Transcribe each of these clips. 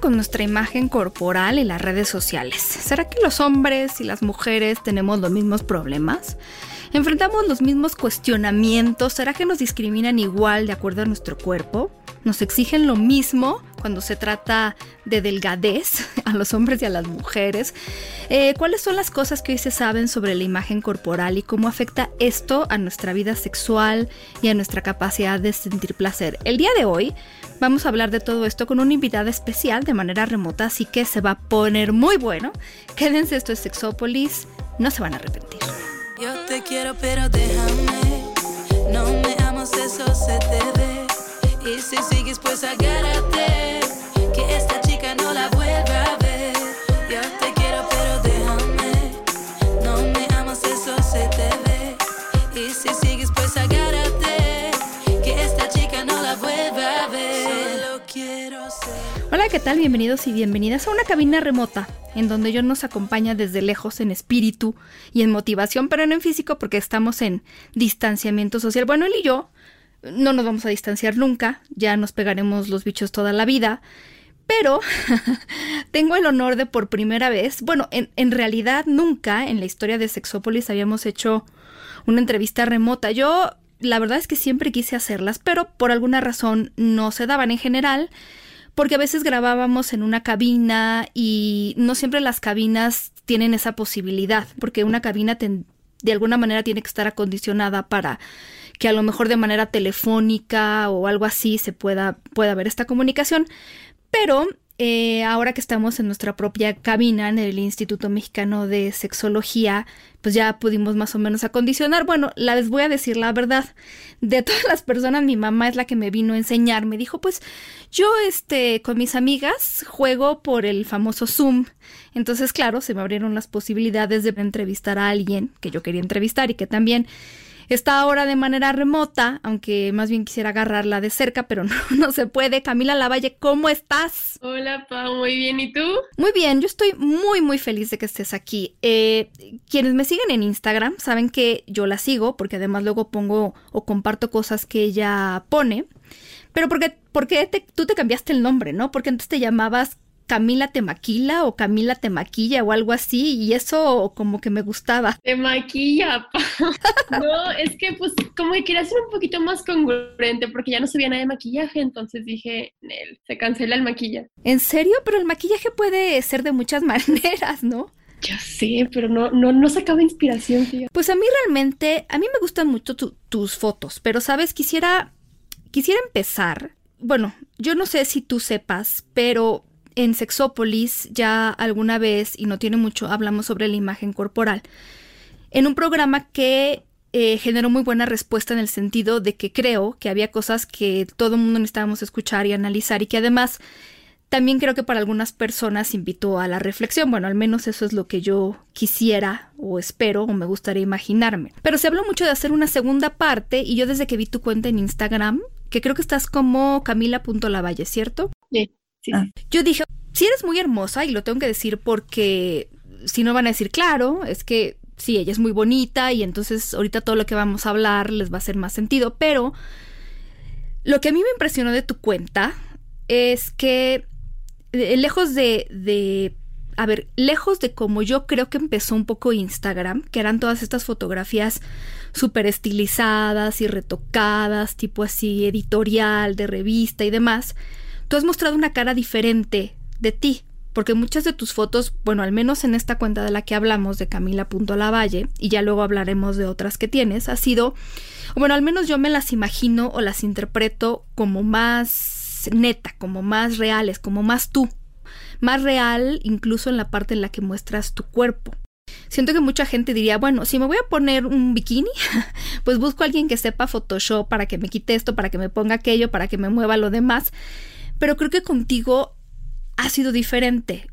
Con nuestra imagen corporal y las redes sociales? ¿Será que los hombres y las mujeres tenemos los mismos problemas? ¿Enfrentamos los mismos cuestionamientos? ¿Será que nos discriminan igual de acuerdo a nuestro cuerpo? ¿Nos exigen lo mismo cuando se trata de delgadez a los hombres y a las mujeres? Eh, ¿Cuáles son las cosas que hoy se saben sobre la imagen corporal y cómo afecta esto a nuestra vida sexual y a nuestra capacidad de sentir placer? El día de hoy Vamos a hablar de todo esto con una invitada especial de manera remota, así que se va a poner muy bueno. Quédense, esto es Sexópolis, no se van a arrepentir. Yo te quiero, pero déjame. No me amas, eso se te ve. Y si sigues, pues agárrate. Que esta chica no la vuelva a ver. Yo te quiero, pero déjame. No me amas, eso se te ve. Y si sigues, pues agárrate. Que esta chica no la vuelva a ver. Solo quiero ser. Hola, ¿qué tal? Bienvenidos y bienvenidas a una cabina remota, en donde yo nos acompaña desde lejos en espíritu y en motivación, pero no en físico porque estamos en distanciamiento social. Bueno, él y yo no nos vamos a distanciar nunca, ya nos pegaremos los bichos toda la vida. Pero tengo el honor de por primera vez, bueno, en, realidad nunca en la historia de Sexópolis habíamos hecho una entrevista remota. Yo la verdad es que siempre quise hacerlas, pero por alguna razón no se daban en general, porque a veces grabábamos en una cabina y no siempre las cabinas tienen esa posibilidad, porque una cabina de alguna manera tiene que estar acondicionada para que a lo mejor de manera telefónica o algo así se pueda, pueda haber esta comunicación. Pero eh, ahora que estamos en nuestra propia cabina en el Instituto Mexicano de Sexología, pues ya pudimos más o menos acondicionar. Bueno, les voy a decir la verdad. De todas las personas, mi mamá es la que me vino a enseñar. Me dijo, pues yo, este, con mis amigas juego por el famoso Zoom. Entonces, claro, se me abrieron las posibilidades de entrevistar a alguien que yo quería entrevistar y que también está ahora de manera remota, aunque más bien quisiera agarrarla de cerca, pero no, no se puede. Camila Lavalle, ¿cómo estás? Hola, Pau, muy bien. ¿Y tú? Muy bien, yo estoy muy muy feliz de que estés aquí. Eh, quienes me siguen en Instagram saben que yo la sigo porque además luego pongo o comparto cosas que ella pone. Pero porque, porque te- tú te cambiaste el nombre, ¿no? Porque antes te llamabas Camila Temaquila o Camila Temaquilla o algo así y eso como que me gustaba. Te maquilla, Pau. No, es que pues como que quería ser un poquito más congruente porque ya no sabía nada de maquillaje, entonces dije, Nel, se cancela el maquillaje. ¿En serio? Pero el maquillaje puede ser de muchas maneras, ¿no? Ya sé, pero no, no, no sacaba inspiración, fíjate. Pues a mí realmente, a mí me gustan mucho tu- tus fotos, pero sabes, quisiera, quisiera empezar. Bueno, yo no sé si tú sepas, pero en Sexópolis ya alguna vez, y no tiene mucho, hablamos sobre la imagen corporal, en un programa que eh, generó muy buena respuesta en el sentido de que creo que había cosas que todo el mundo necesitábamos escuchar y analizar y que además también creo que para algunas personas invitó a la reflexión. Bueno, al menos eso es lo que yo quisiera o espero o me gustaría imaginarme. Pero se habló mucho de hacer una segunda parte y yo desde que vi tu cuenta en Instagram, que creo que estás como camila.lavalle, ¿cierto? Sí, sí. Ah. Yo dije, si eres muy hermosa, y lo tengo que decir porque si no van a decir, claro, es que sí, ella es muy bonita y entonces ahorita todo lo que vamos a hablar les va a hacer más sentido, pero lo que a mí me impresionó de tu cuenta es que eh, lejos de, de, a ver, lejos de como yo creo que empezó un poco Instagram, que eran todas estas fotografías súper estilizadas y retocadas, tipo así editorial, de revista y demás, tú has mostrado una cara diferente de ti, porque muchas de tus fotos, bueno, al menos en esta cuenta de la que hablamos, de Camila.lavalle, y ya luego hablaremos de otras que tienes, ha sido, bueno, al menos yo me las imagino o las interpreto como más neta, como más reales, como más tú, más real incluso en la parte en la que muestras tu cuerpo. Siento que mucha gente diría, bueno, si me voy a poner un bikini, pues busco a alguien que sepa Photoshop para que me quite esto, para que me ponga aquello, para que me mueva lo demás. Pero creo que contigo ha sido diferente.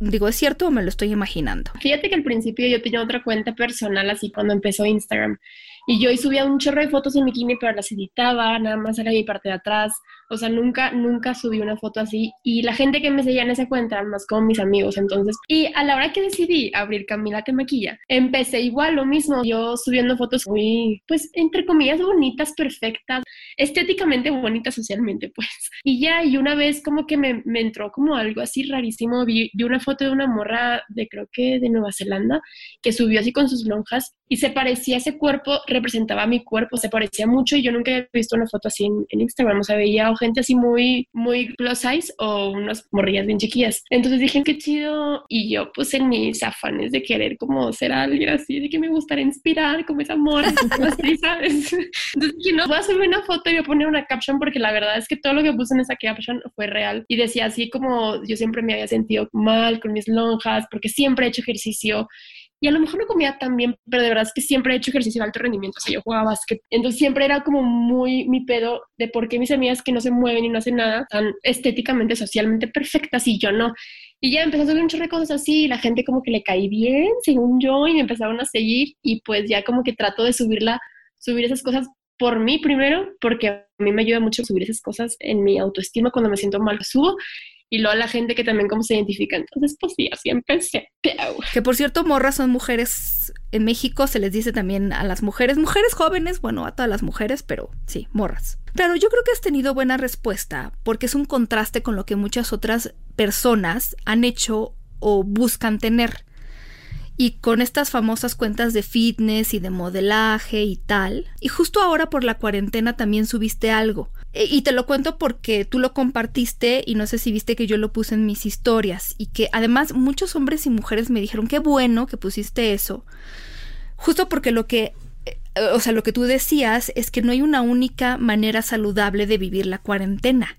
digo, ¿es cierto o me lo estoy imaginando? Fíjate que al principio yo tenía otra cuenta personal así cuando empezó Instagram y yo subía un chorro de fotos en bikini, pero las editaba, nada más era mi parte de atrás. O sea, nunca, nunca subí una foto así. Y la gente que me seguía en esa cuenta eran más como mis amigos. Entonces, y a la hora que decidí abrir Camila Te Maquilla, empecé igual lo mismo. Yo subiendo fotos muy, pues, entre comillas, bonitas, perfectas, estéticamente bonitas socialmente, pues. Y ya, y una vez como que me, me entró como algo así rarísimo. Vi, vi una foto de una morra de creo que de Nueva Zelanda que subió así con sus lonjas y se parecía ese cuerpo representaba mi cuerpo, se parecía mucho y yo nunca había visto una foto así en, Instagram, o sea, veía gente así muy, muy plus size o unas morrillas bien chiquillas. Entonces dije, qué chido. Y yo pues en mis afanes de querer como ser alguien así, de que me gustaría inspirar como ese amor, así, ¿sabes? Entonces dije, no, voy a subir una foto y voy a poner una caption porque la verdad es que todo lo que puse en esa caption fue real. Y decía así como yo siempre me había sentido mal con mis lonjas porque siempre he hecho ejercicio y a lo mejor no comía tan bien, pero de verdad es que siempre he hecho ejercicio de alto rendimiento, o sea, yo jugaba básquet, entonces siempre era como muy mi pedo de por qué mis amigas que no se mueven y no hacen nada tan estéticamente, socialmente perfectas y yo no. Y ya empecé a subir un chorro de así, y la gente como que le caí bien, según yo, y me empezaron a seguir y pues ya como que trato de subirla, subir esas cosas por mí primero, porque a mí me ayuda mucho subir esas cosas en mi autoestima cuando me siento mal, subo y luego a la gente que también cómo se identifica. Entonces, pues sí, así empecé. Que por cierto, morras son mujeres, en México se les dice también a las mujeres, mujeres jóvenes, bueno, a todas las mujeres, pero sí, morras. Claro, yo creo que has tenido buena respuesta, porque es un contraste con lo que muchas otras personas han hecho o buscan tener y con estas famosas cuentas de fitness y de modelaje y tal. Y justo ahora por la cuarentena también subiste algo. E, y te lo cuento porque tú lo compartiste y no sé si viste que yo lo puse en mis historias y que además muchos hombres y mujeres me dijeron qué bueno que pusiste eso. Justo porque lo que eh, o sea, lo que tú decías es que no hay una única manera saludable de vivir la cuarentena.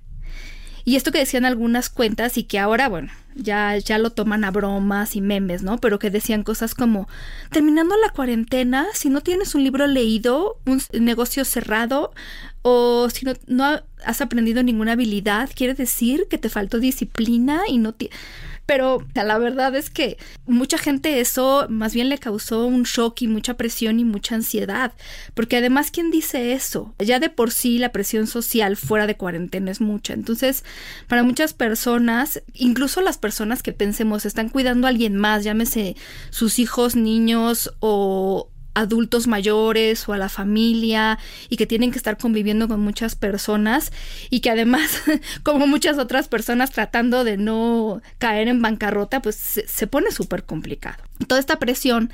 Y esto que decían algunas cuentas y que ahora, bueno, ya, ya lo toman a bromas y memes, ¿no? Pero que decían cosas como, terminando la cuarentena, si no tienes un libro leído, un negocio cerrado, o si no, no has aprendido ninguna habilidad, quiere decir que te faltó disciplina y no tienes pero la verdad es que mucha gente eso más bien le causó un shock y mucha presión y mucha ansiedad, porque además ¿quién dice eso? Ya de por sí la presión social fuera de cuarentena es mucha, entonces para muchas personas, incluso las personas que pensemos están cuidando a alguien más, llámese sus hijos, niños o, adultos mayores o a la familia y que tienen que estar conviviendo con muchas personas y que además, como muchas otras personas tratando de no caer en bancarrota, pues se, pone súper complicado. Toda esta presión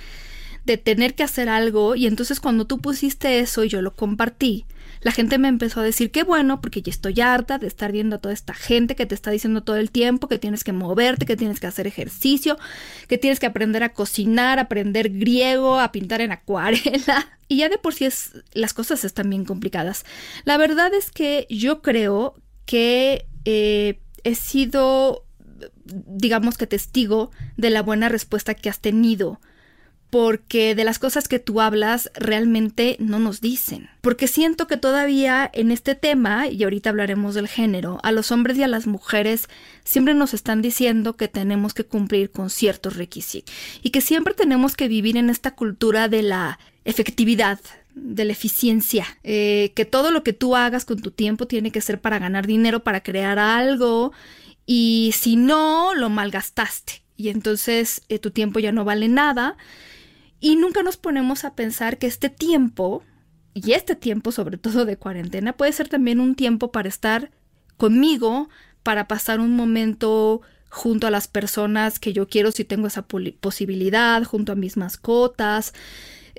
de tener que hacer algo y entonces cuando tú pusiste eso y yo lo compartí, la gente me empezó a decir qué bueno, porque ya estoy harta de estar viendo a toda esta gente que te está diciendo todo el tiempo que tienes que moverte, que tienes que hacer ejercicio, que tienes que aprender a cocinar, aprender griego, a pintar en acuarela. Y ya de por sí es, las cosas están bien complicadas. La verdad es que yo creo que eh, he sido, digamos que testigo de la buena respuesta que has tenido porque de las cosas que tú hablas realmente no nos dicen. Porque siento que todavía en este tema, y ahorita hablaremos del género, a los hombres y a las mujeres siempre nos están diciendo que tenemos que cumplir con ciertos requisitos y que siempre tenemos que vivir en esta cultura de la efectividad, de la eficiencia, eh, que todo lo que tú hagas con tu tiempo tiene que ser para ganar dinero, para crear algo, y si no, lo malgastaste. Y entonces eh, tu tiempo ya no vale nada y nunca nos ponemos a pensar que este tiempo, y este tiempo sobre todo de cuarentena, puede ser también un tiempo para estar conmigo, para pasar un momento junto a las personas que yo quiero si tengo esa posibilidad, junto a mis mascotas,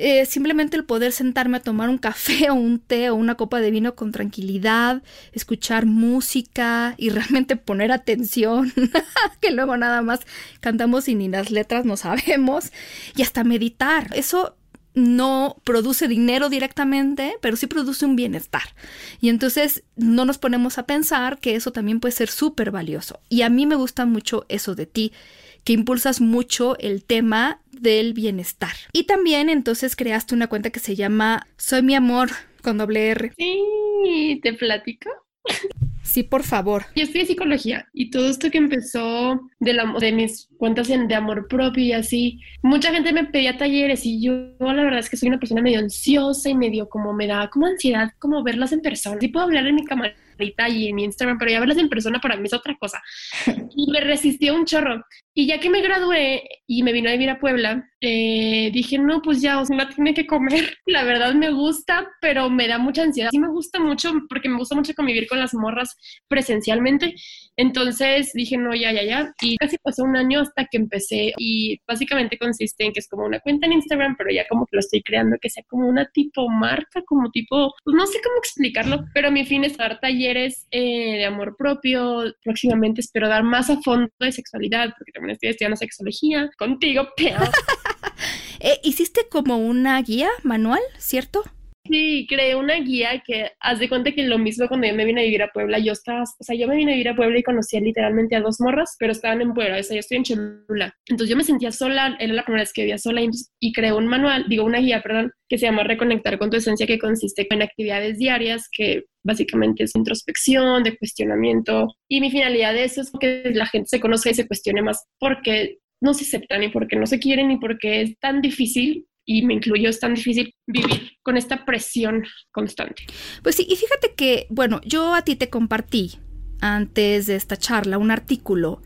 eh, simplemente el poder sentarme a tomar un café o un té o una copa de vino con tranquilidad, escuchar música y realmente poner atención, que luego nada más cantamos y ni las letras no sabemos, y hasta meditar. Eso no produce dinero directamente, pero sí produce un bienestar. Y entonces no nos ponemos a pensar que eso también puede ser súper valioso. Y a mí me gusta mucho eso de ti, que impulsas mucho el tema del bienestar. Y también entonces creaste una cuenta que se llama Soy mi amor con doble R. Sí, ¿te platico? Sí, por favor. Yo estudié psicología y todo esto que empezó de, la, de mis cuentas de amor propio y así, mucha gente me pedía talleres y yo la verdad es que soy una persona medio ansiosa y medio como me da como ansiedad como verlas en persona. Sí puedo hablar en mi cámara y en mi Instagram, pero ya verlas en persona para mí es otra cosa. Y me resistió un chorro. Y ya que me gradué y me vino a vivir a Puebla, eh, dije, no, pues ya, Osma tiene que comer. La verdad me gusta, pero me da mucha ansiedad. Sí me gusta mucho porque me gusta mucho convivir con las morras presencialmente. Entonces dije, no, ya, ya, ya. Y casi pasó un año hasta que empecé. Y básicamente consiste en que es como una cuenta en Instagram, pero ya como que lo estoy creando, que sea como una tipo marca, como tipo, pues no sé cómo explicarlo, pero mi fin es dar talleres eh, de amor propio. Próximamente espero dar más a fondo de sexualidad, porque también estoy estudiando sexología contigo, pero... Eh, hiciste como una guía manual, ¿cierto? Sí, creé una guía que haz de cuenta que lo mismo cuando yo me vine a vivir a Puebla, yo estaba, o sea, yo me vine a vivir a Puebla y conocía literalmente a dos morras, pero estaban en Puebla, o sea, yo estoy en Cholula. Entonces yo me sentía sola, era la primera vez que vivía sola y, y creé un manual, digo una guía, perdón, que se llama Reconectar con tu esencia, que consiste en actividades diarias que básicamente es introspección, de cuestionamiento. Y mi finalidad de eso es que la gente se conozca y se cuestione más porque no se aceptan, ni porque no se quieren, ni porque es tan difícil y me incluyo, es tan difícil vivir con esta presión constante. Pues sí, y fíjate que, bueno, yo a ti te compartí antes de esta charla un artículo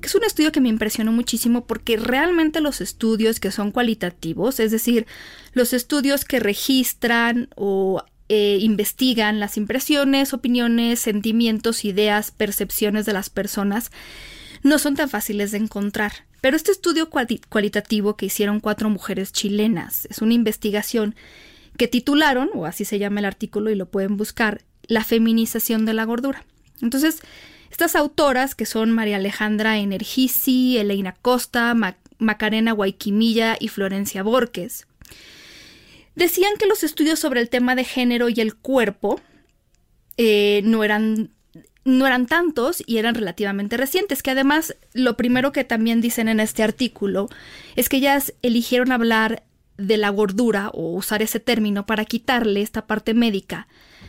que es un estudio que me impresionó muchísimo porque realmente los estudios que son cualitativos, es decir, los estudios que registran o eh, investigan las impresiones, opiniones, sentimientos, ideas, percepciones de las personas, no son tan fáciles de encontrar. Pero este estudio cualitativo que hicieron cuatro mujeres chilenas es una investigación que titularon, o así se llama el artículo y lo pueden buscar, La feminización de la gordura. Entonces, estas autoras, que son María Alejandra Energisi, Elena Costa, Macarena Guayquimilla y Florencia Borges, decían que los estudios sobre el tema de género y el cuerpo eh, no eran no eran tantos y eran relativamente recientes, que además lo primero que también dicen en este artículo es que ellas eligieron hablar de la gordura o usar ese término para quitarle esta parte médica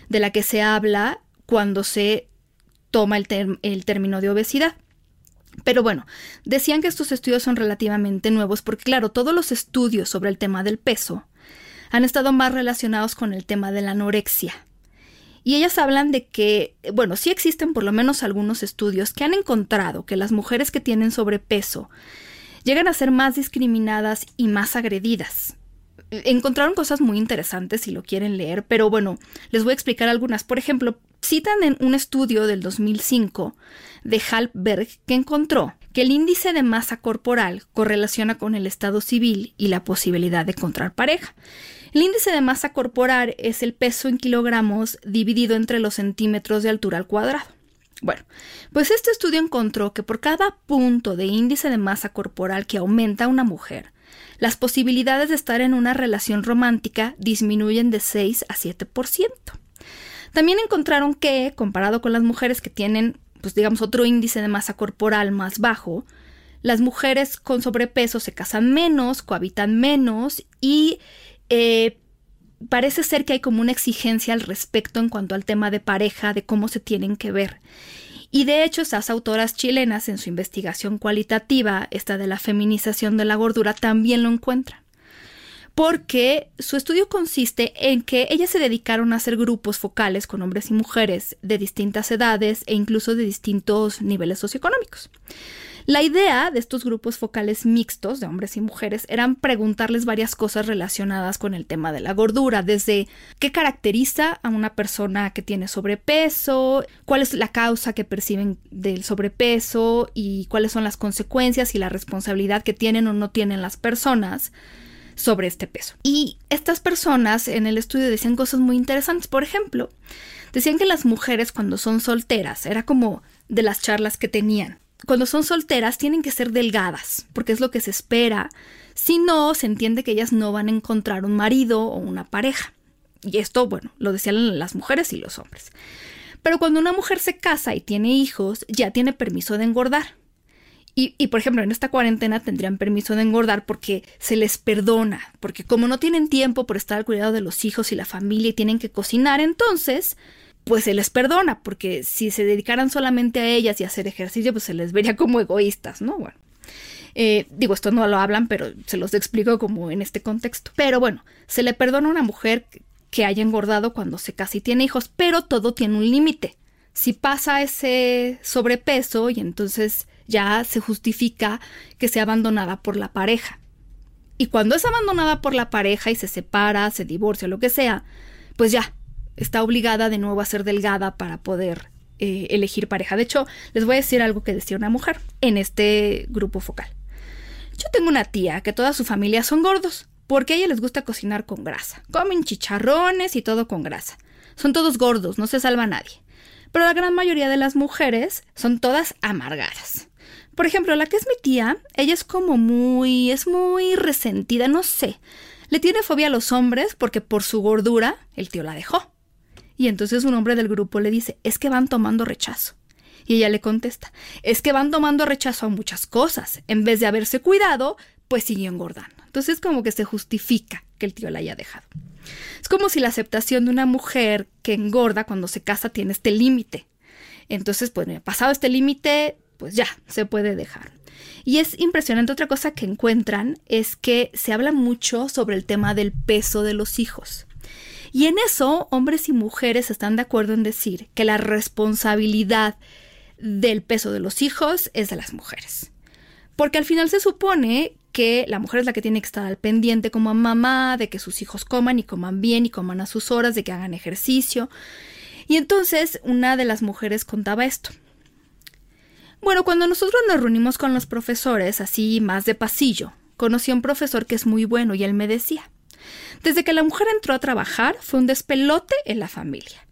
de la que se habla cuando se toma el, el término de obesidad. Pero bueno, decían que estos estudios son relativamente nuevos porque claro, todos los estudios sobre el tema del peso han estado más relacionados con el tema de la anorexia y ellas hablan de que, bueno, sí existen por lo menos algunos estudios que han encontrado que las mujeres que tienen sobrepeso llegan a ser más discriminadas y más agredidas. Encontraron cosas muy interesantes si lo quieren leer, pero bueno, les voy a explicar algunas. Por ejemplo, citan en un estudio del 2005 de Halpberg que encontró que el índice de masa corporal correlaciona con el estado civil y la posibilidad de encontrar pareja. El índice de masa corporal es el peso en kilogramos dividido entre los centímetros de altura al cuadrado. Bueno, pues este estudio encontró que por cada punto de índice de masa corporal que aumenta una mujer, las posibilidades de estar en una relación romántica disminuyen de 6 a 7%. También encontraron que, comparado con las mujeres que tienen, pues digamos, otro índice de masa corporal más bajo, las mujeres con sobrepeso se casan menos, cohabitan menos y eh, parece ser que hay como una exigencia al respecto en cuanto al tema de pareja, de cómo se tienen que ver. Y de hecho, esas autoras chilenas en su investigación cualitativa, esta de la feminización de la gordura, también lo encuentran. Porque su estudio consiste en que ellas se dedicaron a hacer grupos focales con hombres y mujeres de distintas edades e incluso de distintos niveles socioeconómicos. La idea de estos grupos focales mixtos de hombres y mujeres eran preguntarles varias cosas relacionadas con el tema de la gordura, desde qué caracteriza a una persona que tiene sobrepeso, cuál es la causa que perciben del sobrepeso y cuáles son las consecuencias y la responsabilidad que tienen o no tienen las personas sobre este peso. Y estas personas en el estudio decían cosas muy interesantes. Por ejemplo, decían que las mujeres cuando son solteras, era como de las charlas que tenían, cuando son solteras tienen que ser delgadas, porque es lo que se espera. Si no, se entiende que ellas no van a encontrar un marido o una pareja. Y esto, bueno, lo decían las mujeres y los hombres. Pero cuando una mujer se casa y tiene hijos, ya tiene permiso de engordar. Y, y, por ejemplo, en esta cuarentena tendrían permiso de engordar porque se les perdona, porque como no tienen tiempo por estar al cuidado de los hijos y la familia y tienen que cocinar, entonces pues se les perdona, porque si se dedicaran solamente a ellas y a hacer ejercicio, pues se les vería como egoístas, ¿no? Bueno. Eh, digo, esto no lo hablan, pero se los explico como en este contexto. Pero bueno, se le perdona a una mujer que haya engordado cuando se casa y tiene hijos, pero todo tiene un límite. Si pasa ese sobrepeso y entonces ya se justifica que sea abandonada por la pareja. Y cuando es abandonada por la pareja y se separa, se divorcia, lo que sea, pues ya, está obligada de nuevo a ser delgada para poder eh, elegir pareja. De hecho, les voy a decir algo que decía una mujer en este grupo focal. Yo tengo una tía que toda su familia son gordos, porque a ella les gusta cocinar con grasa. Comen chicharrones y todo con grasa. Son todos gordos, no se salva nadie. Pero la gran mayoría de las mujeres son todas amargadas. Por ejemplo, la que es mi tía, ella es como muy, es muy resentida, no sé. Le tiene fobia a los hombres porque por su gordura el tío la dejó. Y entonces un hombre del grupo le dice, es que van tomando rechazo. Y ella le contesta, es que van tomando rechazo a muchas cosas. En vez de haberse cuidado, pues siguió engordando. Entonces como que se justifica que el tío la haya dejado. Es como si la aceptación de una mujer que engorda cuando se casa tiene este límite. Entonces, pues, pasado este límite, pues ya, se puede dejar. Y es impresionante otra cosa que encuentran es que se habla mucho sobre el tema del peso de los hijos. Y en eso, hombres y mujeres están de acuerdo en decir que la responsabilidad del peso de los hijos es de las mujeres. Porque al final se supone que la mujer es la que tiene que estar al pendiente como mamá, de que sus hijos coman y coman bien y coman a sus horas, de que hagan ejercicio. Y entonces una de las mujeres contaba esto. Bueno, cuando nosotros nos reunimos con los profesores, así más de pasillo, conocí a un profesor que es muy bueno y él me decía, desde que la mujer entró a trabajar fue un despelote en la familia.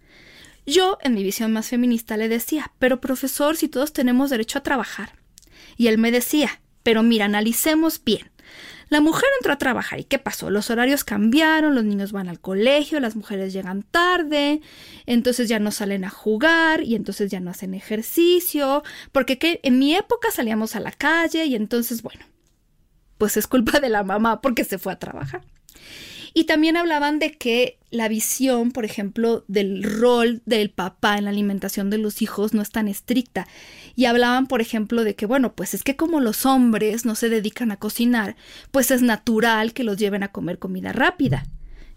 Yo, en mi visión más feminista, le decía, pero profesor, si todos tenemos derecho a trabajar. Y él me decía, pero mira, analicemos bien. La mujer entró a trabajar y ¿qué pasó? Los horarios cambiaron, los niños van al colegio, las mujeres llegan tarde, entonces ya no salen a jugar y entonces ya no hacen ejercicio, porque en mi época salíamos a la calle y entonces, bueno, pues es culpa de la mamá porque se fue a trabajar. Y también hablaban de que la visión, por ejemplo, del rol del papá en la alimentación de los hijos no es tan estricta. Y hablaban, por ejemplo, de que, bueno, pues es que como los hombres no se dedican a cocinar, pues es natural que los lleven a comer comida rápida.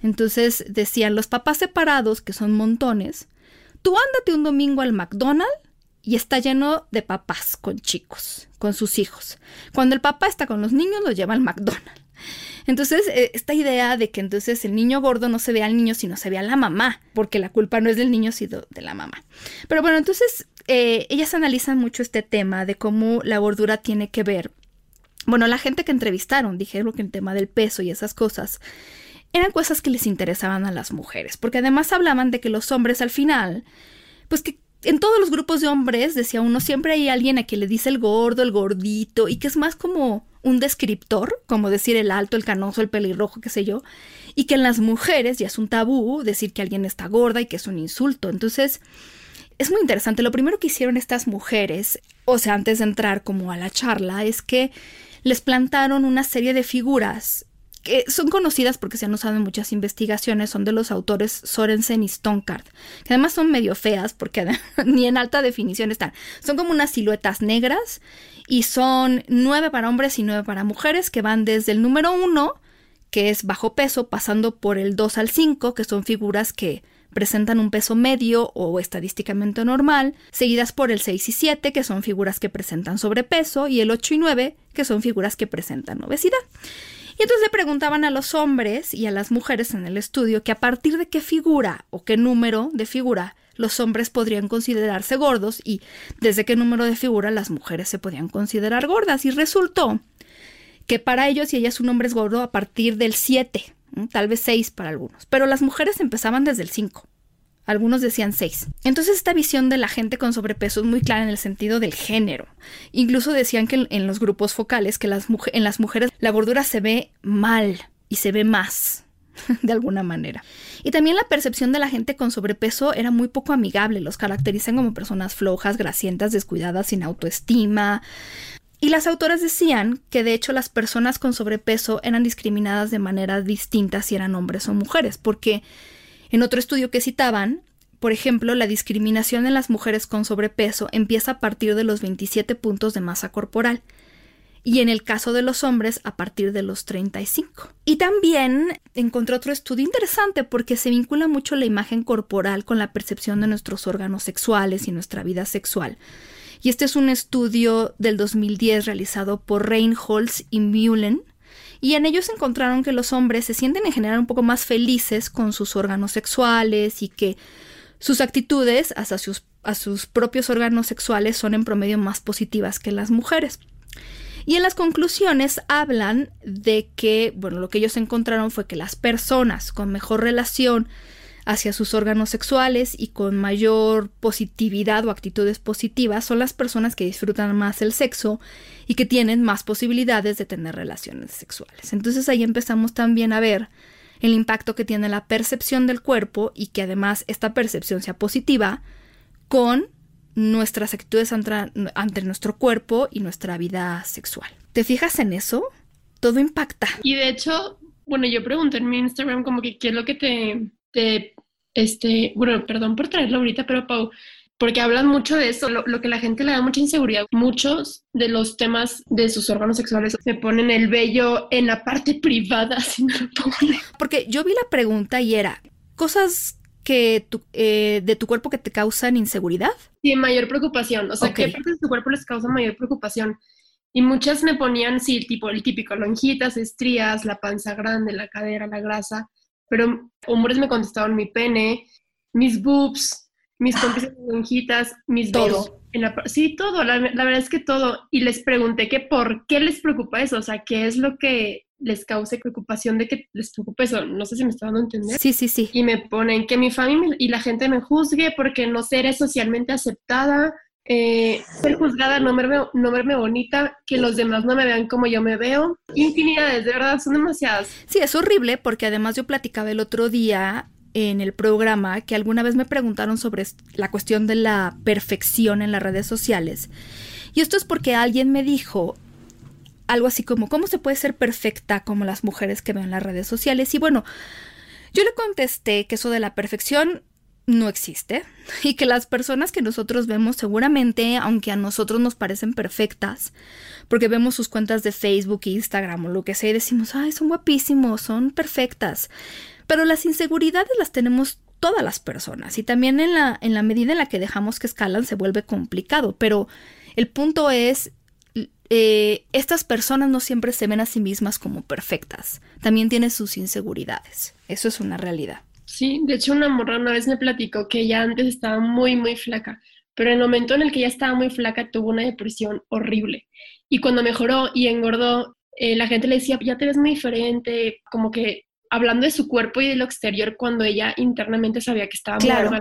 Entonces decían los papás separados, que son montones, tú ándate un domingo al McDonald's y está lleno de papás con chicos, con sus hijos. Cuando el papá está con los niños, los lleva al McDonald's. Entonces, eh, esta idea de que entonces el niño gordo no se ve al niño, sino se ve a la mamá, porque la culpa no es del niño, sino de la mamá. Pero bueno, entonces eh, ellas analizan mucho este tema de cómo la gordura tiene que ver. Bueno, la gente que entrevistaron dijeron que el tema del peso y esas cosas eran cosas que les interesaban a las mujeres, porque además hablaban de que los hombres al final, pues que en todos los grupos de hombres, decía uno, siempre hay alguien a quien le dice el gordo, el gordito, y que es más como un descriptor, como decir el alto, el canoso, el pelirrojo, qué sé yo, y que en las mujeres ya es un tabú decir que alguien está gorda y que es un insulto. Entonces, es muy interesante. Lo primero que hicieron estas mujeres, o sea, antes de entrar como a la charla, es que les plantaron una serie de figuras que son conocidas porque se han usado en muchas investigaciones, son de los autores Sorensen y Stonecard, que además son medio feas porque ni en alta definición están. Son como unas siluetas negras y son nueve para hombres y nueve para mujeres que van desde el número uno, que es bajo peso, pasando por el 2 al 5, que son figuras que presentan un peso medio o estadísticamente normal, seguidas por el 6 y 7, que son figuras que presentan sobrepeso, y el 8 y 9, que son figuras que presentan obesidad. Y entonces le preguntaban a los hombres y a las mujeres en el estudio que a partir de qué figura o qué número de figura los hombres podrían considerarse gordos y desde qué número de figura las mujeres se podían considerar gordas. Y resultó que para ellos y ellas un hombre es gordo a partir del 7, tal vez 6 para algunos, pero las mujeres empezaban desde el 5. Algunos decían seis. Entonces esta visión de la gente con sobrepeso es muy clara en el sentido del género. Incluso decían que en, los grupos focales que las en las mujeres la gordura se ve mal y se ve más de alguna manera. Y también la percepción de la gente con sobrepeso era muy poco amigable. Los caracterizan como personas flojas, grasientas, descuidadas, sin autoestima. Y las autoras decían que de hecho las personas con sobrepeso eran discriminadas de manera distinta si eran hombres o mujeres, porque en otro estudio que citaban, por ejemplo, la discriminación en las mujeres con sobrepeso empieza a partir de los 27 puntos de masa corporal y en el caso de los hombres a partir de los 35. Y también encontré otro estudio interesante porque se vincula mucho la imagen corporal con la percepción de nuestros órganos sexuales y nuestra vida sexual. Y este es un estudio del 2010 realizado por Reinholz y Mullen, y en ellos encontraron que los hombres se sienten en general un poco más felices con sus órganos sexuales y que sus actitudes hacia sus, a sus propios órganos sexuales son en promedio más positivas que las mujeres. Y en las conclusiones hablan de que, bueno, lo que ellos encontraron fue que las personas con mejor relación hacia sus órganos sexuales y con mayor positividad o actitudes positivas son las personas que disfrutan más el sexo y que tienen más posibilidades de tener relaciones sexuales. Entonces ahí empezamos también a ver el impacto que tiene la percepción del cuerpo y que además esta percepción sea positiva con nuestras actitudes ante, nuestro cuerpo y nuestra vida sexual. ¿Te fijas en eso? Todo impacta. Y de hecho, bueno, yo pregunté en mi Instagram como que qué es lo que te, te este, bueno, perdón por traerlo ahorita, pero Pau, porque hablan mucho de eso, lo, que la gente le da mucha inseguridad. Muchos de los temas de sus órganos sexuales se ponen el vello en la parte privada, si no lo Porque yo vi la pregunta y era, cosas que eh, de tu cuerpo que te causan inseguridad? Sí, mayor preocupación. O sea, ¿qué partes de tu cuerpo les causa mayor preocupación? Y muchas me ponían, sí, tipo, el típico, lonjitas, estrías, la panza grande, la cadera, la grasa. Pero hombres me contestaban mi pene, mis boobs, mis pompis lonjitas, mis Todo. En la, sí, todo. La, la, verdad es que todo. Y les pregunté que por qué les preocupa eso. O sea, qué es lo que les cause preocupación de que les preocupe eso. No sé si me está dando a entender. Sí, sí, sí. Y me ponen que mi familia y la gente me juzgue porque no seré socialmente aceptada, eh, ser juzgada, no verme, no bonita, que los demás no me vean como yo me veo. Infinidades, de verdad, son demasiadas. Sí, es horrible porque además yo platicaba el otro día en el programa que alguna vez me preguntaron sobre la cuestión de la perfección en las redes sociales. Y esto es porque alguien me dijo, algo así como, ¿cómo se puede ser perfecta como las mujeres que ven las redes sociales? Y bueno, yo le contesté que eso de la perfección no existe y que las personas que nosotros vemos seguramente, aunque a nosotros nos parecen perfectas, porque vemos sus cuentas de Facebook, Instagram o lo que sea y decimos, ay, son guapísimos, son perfectas, pero las inseguridades las tenemos todas las personas y también en la, en la medida en la que dejamos que escalan se vuelve complicado, pero el punto es eh, estas personas no siempre se ven a sí mismas como perfectas, también tienen sus inseguridades, eso es una realidad. Sí, de hecho una morra una vez me platicó que ella antes estaba muy, muy flaca, pero en el momento en el que ella estaba muy flaca tuvo una depresión horrible y cuando mejoró y engordó, eh, la gente le decía, ya te ves muy diferente, como que hablando de su cuerpo y de lo exterior cuando ella internamente sabía que estaba claro. muy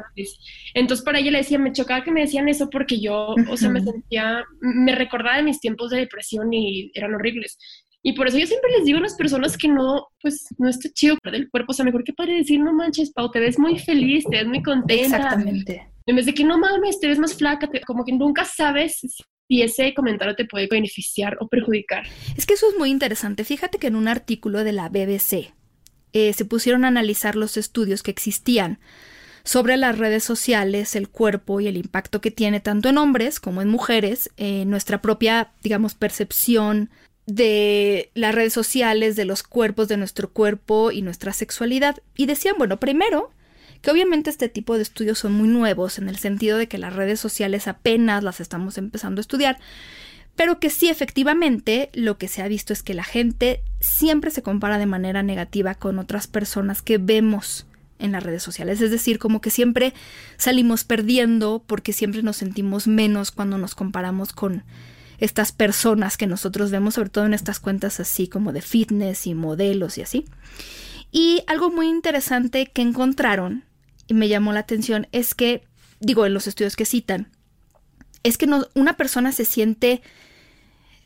Entonces para ella le decía, me chocaba que me decían eso porque yo, o sea, me sentía, me recordaba de mis tiempos de depresión y eran horribles. Y por eso yo siempre les digo a las personas que no, pues no está chido perder el cuerpo. O sea, mejor que para decir, no manches, Pau, te ves muy feliz, te ves muy contenta. Exactamente. En vez de que no mames, te ves más flaca, como que nunca sabes si ese comentario te puede beneficiar o perjudicar. Es que eso es muy interesante. Fíjate que en un artículo de la BBC, eh, se pusieron a analizar los estudios que existían sobre las redes sociales, el cuerpo y el impacto que tiene tanto en hombres como en mujeres, en nuestra propia, digamos, percepción de las redes sociales, de los cuerpos, de nuestro cuerpo y nuestra sexualidad. Y decían, bueno, primero, que obviamente este tipo de estudios son muy nuevos en el sentido de que las redes sociales apenas las estamos empezando a estudiar, pero que sí efectivamente lo que se ha visto es que la gente siempre se compara de manera negativa con otras personas que vemos en las redes sociales, es decir, como que siempre salimos perdiendo porque siempre nos sentimos menos cuando nos comparamos con estas personas que nosotros vemos, sobre todo en estas cuentas así como de fitness y modelos y así. Y algo muy interesante que encontraron y me llamó la atención es que, digo, en los estudios que citan, es que no, una persona se siente,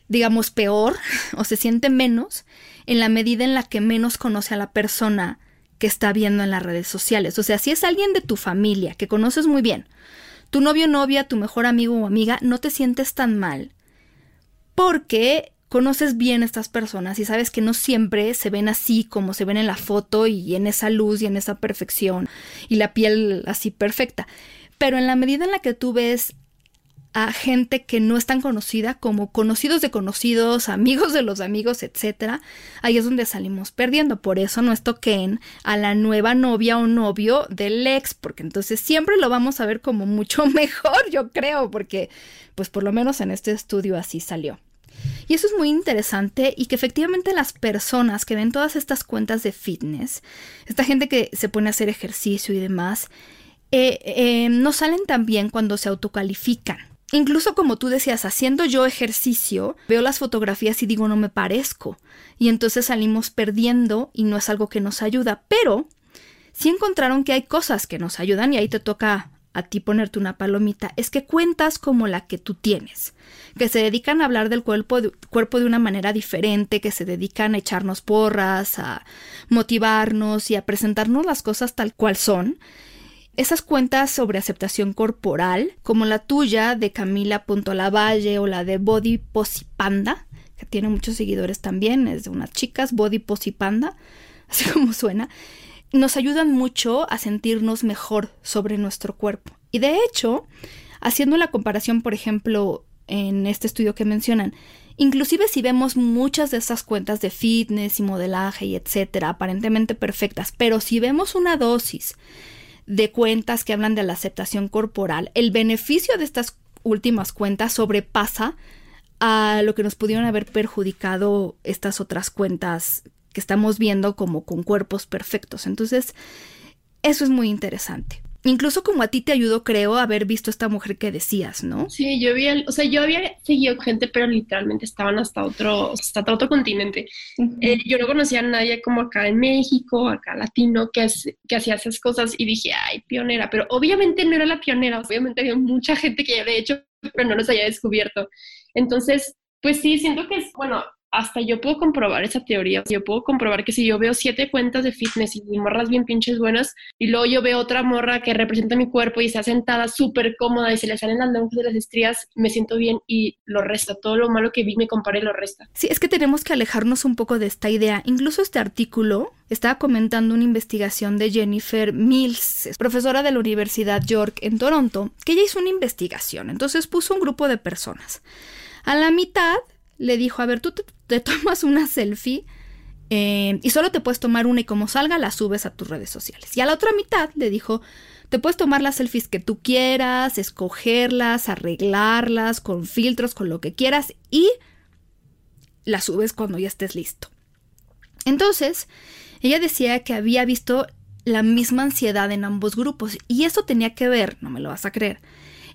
digamos, peor o se siente menos en la medida en la que menos conoce a la persona que está viendo en las redes sociales. O sea, si es alguien de tu familia que conoces muy bien, tu novio, novia, tu mejor amigo o amiga, no te sientes tan mal porque conoces bien a estas personas y sabes que no siempre se ven así como se ven en la foto y en esa luz y en esa perfección y la piel así perfecta. Pero en la medida en la que tú ves a gente que no es tan conocida como conocidos de conocidos, amigos de los amigos, etcétera, ahí es donde salimos perdiendo. Por eso no toquen a la nueva novia o novio del ex, porque entonces siempre lo vamos a ver como mucho mejor, yo creo, porque pues por lo menos en este estudio así salió. Y eso es muy interesante y que efectivamente las personas que ven todas estas cuentas de fitness, esta gente que se pone a hacer ejercicio y demás, eh, eh, no salen tan bien cuando se autocalifican. Incluso como tú decías, haciendo yo ejercicio, veo las fotografías y digo no me parezco. Y entonces salimos perdiendo y no es algo que nos ayuda. Pero si encontraron que hay cosas que nos ayudan y ahí te toca a ti ponerte una palomita. Es que cuentas como la que tú tienes, que se dedican a hablar del cuerpo de, cuerpo de una manera diferente, que se dedican a echarnos porras, a motivarnos y a presentarnos las cosas tal cual son esas cuentas sobre aceptación corporal, como la tuya de Camila Lavalle o la de Body Posipanda, que tiene muchos seguidores también, es de unas chicas, Body Posipanda, así como suena, nos ayudan mucho a sentirnos mejor sobre nuestro cuerpo. Y de hecho, haciendo la comparación, por ejemplo, en este estudio que mencionan, inclusive si vemos muchas de esas cuentas de fitness y modelaje y etcétera, aparentemente perfectas, pero si vemos una dosis de cuentas que hablan de la aceptación corporal, el beneficio de estas últimas cuentas sobrepasa a lo que nos pudieron haber perjudicado estas otras cuentas que estamos viendo como con cuerpos perfectos. Entonces, eso es muy interesante. Incluso como a ti te ayudó, creo, haber visto esta mujer que decías, ¿no? Sí, yo vi, o sea, yo había seguido gente, pero literalmente estaban hasta otro, hasta otro continente. Eh, yo no conocía a nadie como acá en México, acá latino, que, que hacía esas cosas y dije, ay, pionera, pero obviamente no era la pionera, obviamente había mucha gente que ya había hecho, pero no los había descubierto. Entonces, pues sí, siento que es, bueno, hasta yo puedo comprobar esa teoría. Yo puedo comprobar que si yo veo siete cuentas de fitness y morras bien pinches buenas, y luego yo veo otra morra que representa mi cuerpo y está sentada súper cómoda y se le salen las lonjas de las estrías, me siento bien y lo resta. Todo lo malo que vi me compara y lo resta. Sí, es que tenemos que alejarnos un poco de esta idea. Incluso este artículo estaba comentando una investigación de Jennifer Mills, profesora de la Universidad York en Toronto, que ella hizo una investigación. Entonces puso un grupo de personas. A la mitad le dijo, a ver, tú te, tomas una selfie eh, y solo te puedes tomar una y como salga la subes a tus redes sociales. Y a la otra mitad le dijo, te puedes tomar las selfies que tú quieras, escogerlas, arreglarlas, con filtros, con lo que quieras y las subes cuando ya estés listo. Entonces, ella decía que había visto la misma ansiedad en ambos grupos y eso tenía que ver, no me lo vas a creer,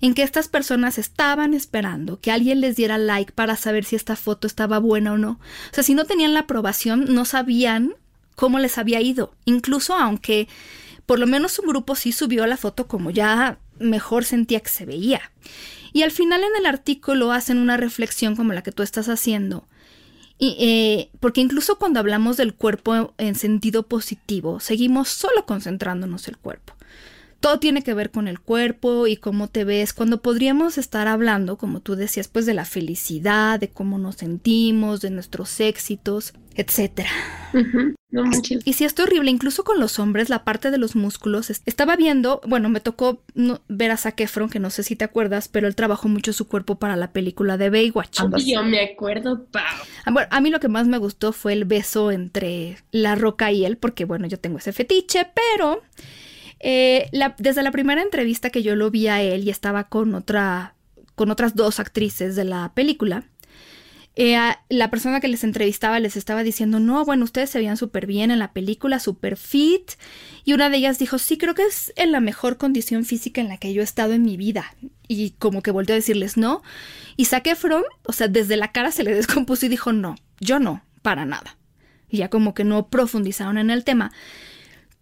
en que estas personas estaban esperando que alguien les diera like para saber si esta foto estaba buena o no. O sea, si no tenían la aprobación, no sabían cómo les había ido. Incluso aunque por lo menos un grupo sí subió la foto como ya mejor sentía que se veía. Y al final en el artículo hacen una reflexión como la que tú estás haciendo. Y, eh, porque incluso cuando hablamos del cuerpo en sentido positivo, seguimos solo concentrándonos el cuerpo todo tiene que ver con el cuerpo y cómo te ves, cuando podríamos estar hablando, como tú decías, pues de la felicidad, de cómo nos sentimos, de nuestros éxitos, etcétera. y si es horrible, incluso con los hombres, la parte de los músculos. Estaba viendo, bueno, me tocó ver a Zac Efron, que no sé si te acuerdas, pero él trabajó mucho su cuerpo para la película de Baywatch. yo me acuerdo, Pau. Ah, bueno, a mí lo que más me gustó fue el beso entre La Roca y él, porque bueno, yo tengo ese fetiche, pero eh, desde la primera entrevista que yo lo vi a él y estaba con otra, con otras dos actrices de la película, eh, la persona que les entrevistaba les estaba diciendo, no, bueno, ustedes se veían súper bien en la película, súper fit. Y una de ellas dijo, sí, creo que es en la mejor condición física en la que yo he estado en mi vida. Y como que volvió a decirles, no. Y Zac Efron, o sea, desde la cara se le descompuso y dijo, no, yo no, para nada. Y ya como que no profundizaron en el tema.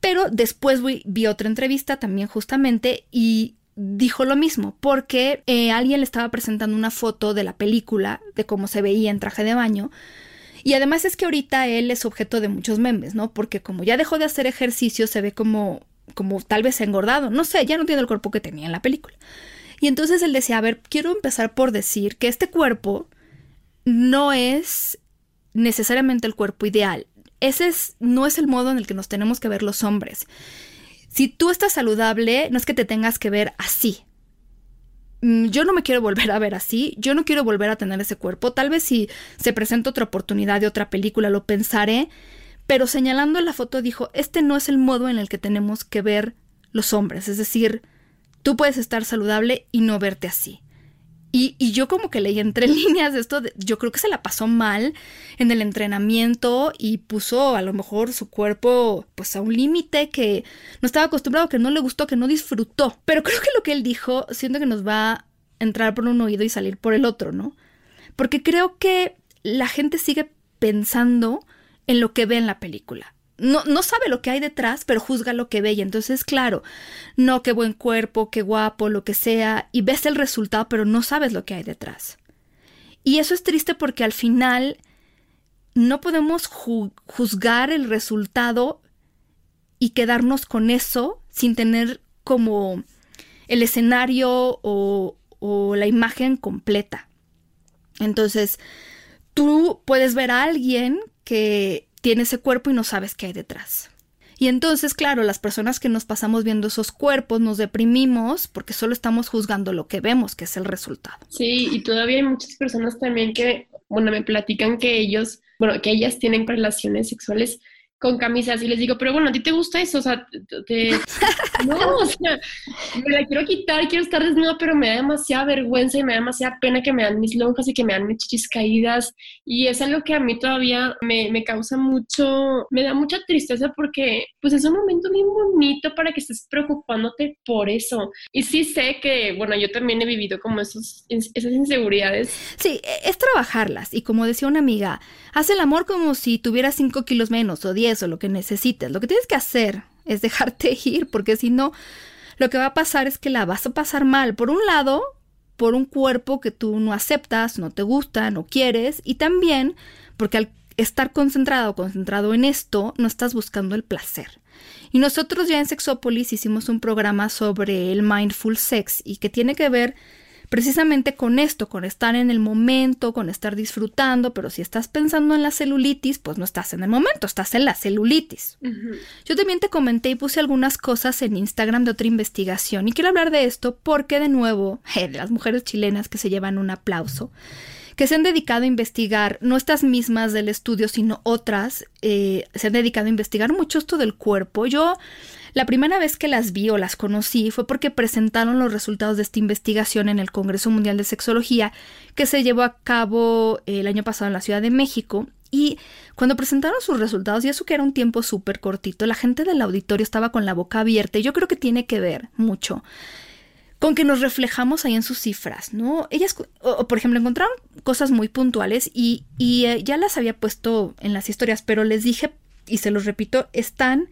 Pero después vi, otra entrevista también justamente y dijo lo mismo, porque eh, alguien le estaba presentando una foto de la película, de cómo se veía en traje de baño. Y además es que ahorita él es objeto de muchos memes, ¿no? Porque como ya dejó de hacer ejercicio, se ve como, como tal vez engordado. No sé, ya no tiene el cuerpo que tenía en la película. Y entonces él decía, a ver, quiero empezar por decir que este cuerpo no es necesariamente el cuerpo ideal. Ese es, no es el modo en el que nos tenemos que ver los hombres. Si tú estás saludable, no es que te tengas que ver así. Mm, yo no me quiero volver a ver así, yo no quiero volver a tener ese cuerpo. Tal vez si se presenta otra oportunidad de otra película lo pensaré, pero señalando la foto dijo, este no es el modo en el que tenemos que ver los hombres. Es decir, tú puedes estar saludable y no verte así. Y, yo como que leí entre líneas esto, yo creo que se la pasó mal en el entrenamiento y puso a lo mejor su cuerpo pues a un límite que no estaba acostumbrado, que no le gustó, que no disfrutó. Pero creo que lo que él dijo, siento que nos va a entrar por un oído y salir por el otro, ¿no? Porque creo que la gente sigue pensando en lo que ve en la película no, no sabe lo que hay detrás, pero juzga lo que ve. Y entonces, claro, no, qué buen cuerpo, qué guapo, lo que sea, y ves el resultado, pero no sabes lo que hay detrás. Y eso es triste porque al final no podemos juzgar el resultado y quedarnos con eso sin tener como el escenario o, o la imagen completa. Entonces, tú puedes ver a alguien que tiene ese cuerpo y no sabes qué hay detrás. Y entonces, claro, las personas que nos pasamos viendo esos cuerpos nos deprimimos porque solo estamos juzgando lo que vemos, que es el resultado. Sí, y todavía hay muchas personas también que, bueno, me platican que ellos, bueno, que ellas tienen relaciones sexuales con camisas y les digo, pero bueno, ¿a ti te gusta eso? O sea, te... no, o sea, me la quiero quitar, quiero estar desnuda, pero me da demasiada vergüenza y me da demasiada pena que me dan mis lonjas y que me dan mis chichis caídas y es algo que a mí todavía me, me causa mucho, me da mucha tristeza porque pues es un momento bien bonito para que estés preocupándote por eso. Y sí sé que, bueno, yo también he vivido como esos, esas inseguridades. Sí, e, es trabajarlas y como decía una amiga, haz el amor como si tuvieras 5 kilos menos o 10 o lo que necesites. Lo que tienes que hacer es dejarte ir, porque si no, lo que va a pasar es que la vas a pasar mal. Por un lado, por un cuerpo que tú no aceptas, no te gusta, no quieres, y también porque al estar concentrado, concentrado en esto, no estás buscando el placer. Y nosotros ya en Sexópolis hicimos un programa sobre el mindful sex y que tiene que ver precisamente con esto, con estar en el momento, con estar disfrutando, pero si estás pensando en la celulitis, pues no estás en el momento, estás en la celulitis. Yo también te comenté y puse algunas cosas en Instagram de otra investigación y quiero hablar de esto porque de nuevo, de las mujeres chilenas que se llevan un aplauso que se han dedicado a investigar, no estas mismas del estudio, sino otras, eh, se han dedicado a investigar mucho esto del cuerpo. Yo la primera vez que las vi o las conocí fue porque presentaron los resultados de esta investigación en el Congreso Mundial de Sexología que se llevó a cabo el año pasado en la Ciudad de México. Y cuando presentaron sus resultados, y eso que era un tiempo súper cortito, la gente del auditorio estaba con la boca abierta. Y yo creo que tiene que ver mucho con que nos reflejamos ahí en sus cifras, ¿no? Ellas, por ejemplo, encontraron cosas muy puntuales y, y eh, ya las había puesto en las historias, pero les dije, y se los repito, están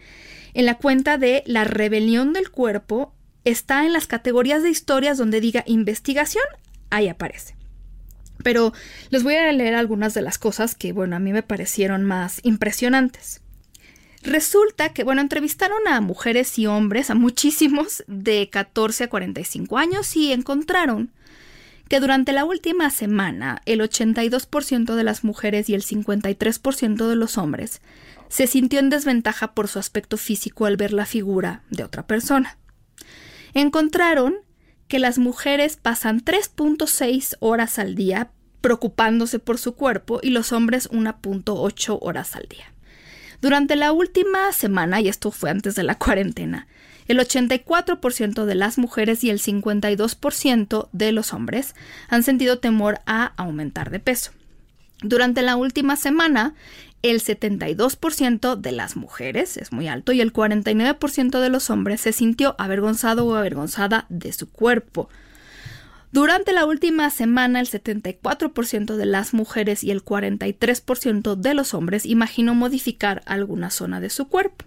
en la cuenta de La rebelión del cuerpo está en las categorías de historias donde diga investigación, ahí aparece. Pero les voy a leer algunas de las cosas que, bueno, a mí me parecieron más impresionantes. Resulta que, bueno, entrevistaron a mujeres y hombres, a muchísimos, de 14 a 45 años y encontraron que durante la última semana el 82% de las mujeres y el 53% de los hombres se sintió en desventaja por su aspecto físico al ver la figura de otra persona. Encontraron que las mujeres pasan 3.6 horas al día preocupándose por su cuerpo y los hombres 1.8 horas al día. Durante la última semana, y esto fue antes de la cuarentena, el 84% de las mujeres y el 52% de los hombres han sentido temor a aumentar de peso. Durante la última semana, el 72% de las mujeres, es muy alto, y el 49% de los hombres se sintió avergonzado o avergonzada de su cuerpo. Durante la última semana, el 74% de las mujeres y el 43% de los hombres imaginó modificar alguna zona de su cuerpo.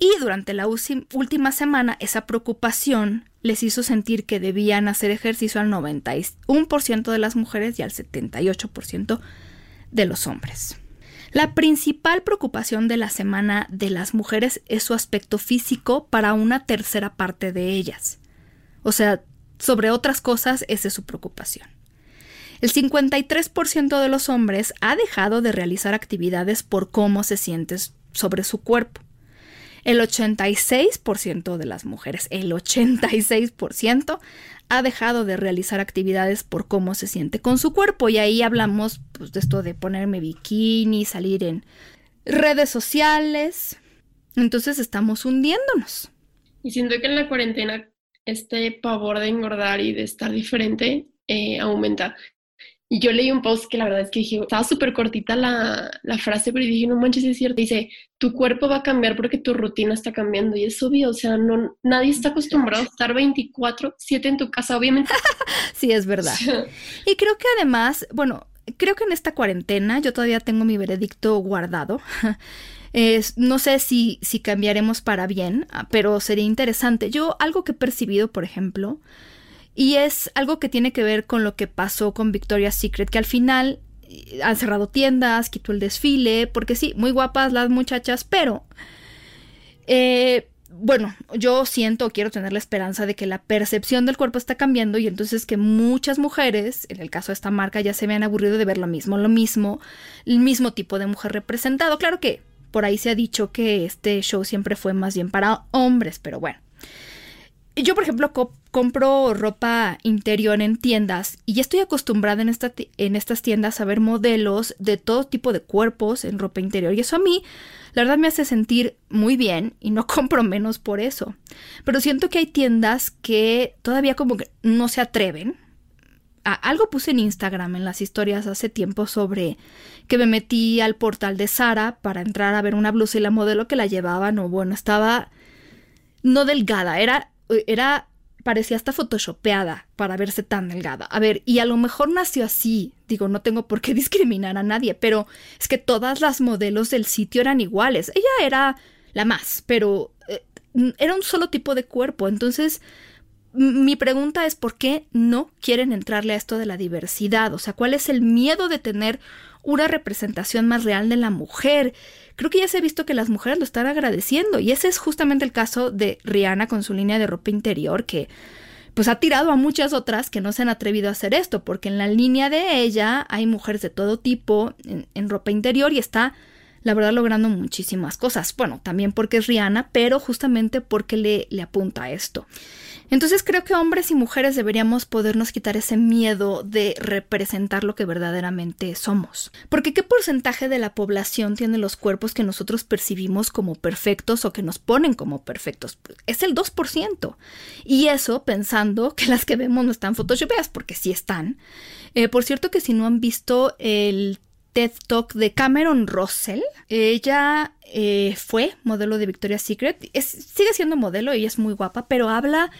Y durante la última semana, esa preocupación les hizo sentir que debían hacer ejercicio al 91% de las mujeres y al 78% de los hombres. La principal preocupación de la semana de las mujeres es su aspecto físico para una tercera parte de ellas. O sea, sobre otras cosas, esa es su preocupación. El 53% de los hombres ha dejado de realizar actividades por cómo se siente sobre su cuerpo. El 86% de las mujeres, el 86% ha dejado de realizar actividades por cómo se siente con su cuerpo. Y ahí hablamos pues, de esto de ponerme bikini, salir en redes sociales. Entonces estamos hundiéndonos. Y siento que en la cuarentena este pavor de engordar y de estar diferente eh, aumenta. Y yo leí un post que la verdad es que dije, estaba súper cortita la, la, frase, pero dije, no manches, es cierto. Dice, tu cuerpo va a cambiar porque tu rutina está cambiando. Y es obvio, o sea, no, nadie está acostumbrado a estar 24, 7 en tu casa, obviamente. sí, es verdad. y creo que además, bueno, creo que en esta cuarentena yo todavía tengo mi veredicto guardado. no sé si, si cambiaremos para bien, pero sería interesante. Yo algo que he percibido, por ejemplo, y es algo que tiene que ver con lo que pasó con Victoria's Secret, que al final eh, han cerrado tiendas, quitó el desfile, porque sí, muy guapas las muchachas, pero... Eh, bueno, yo siento, quiero tener la esperanza de que la percepción del cuerpo está cambiando y entonces que muchas mujeres, en el caso de esta marca, ya se vean aburrido de ver lo mismo, lo mismo, el mismo tipo de mujer representado. Claro que por ahí se ha dicho que este show siempre fue más bien para hombres, pero bueno. Yo, por ejemplo, compro ropa interior en tiendas y ya estoy acostumbrada en, esta en estas tiendas a ver modelos de todo tipo de cuerpos en ropa interior y eso a mí, la verdad, me hace sentir muy bien y no compro menos por eso. Pero siento que hay tiendas que todavía como que no se atreven. Algo puse en Instagram en las historias hace tiempo sobre que me metí al portal de Sara para entrar a ver una blusa y la modelo que la llevaban o bueno, estaba no delgada, era era parecía hasta photoshopeada para verse tan delgada. A ver, y a lo mejor nació así. Digo, no tengo por qué discriminar a nadie, pero es que todas las modelos del sitio eran iguales. Ella era la más, pero eh, era un solo tipo de cuerpo. Entonces, mi pregunta es por qué no quieren entrarle a esto de la diversidad. O sea, ¿cuál es el miedo de tener una representación más real de la mujer? creo que ya se ha visto que las mujeres lo están agradeciendo y ese es justamente el caso de Rihanna con su línea de ropa interior que pues ha tirado a muchas otras que no se han atrevido a hacer esto porque en la línea de ella hay mujeres de todo tipo en, ropa interior y está la verdad logrando muchísimas cosas. Bueno, también porque es Rihanna, pero justamente porque le, le apunta a esto. Entonces creo que hombres y mujeres deberíamos podernos quitar ese miedo de representar lo que verdaderamente somos. Porque ¿qué porcentaje de la población tiene los cuerpos que nosotros percibimos como perfectos o que nos ponen como perfectos? Es el 2%. Y eso pensando que las que vemos no están photoshopeadas, porque sí están. Eh, por cierto que si no han visto el TED Talk de Cameron Russell. Ella eh, fue modelo de Victoria's Secret. sigue siendo modelo, ella es muy guapa, pero habla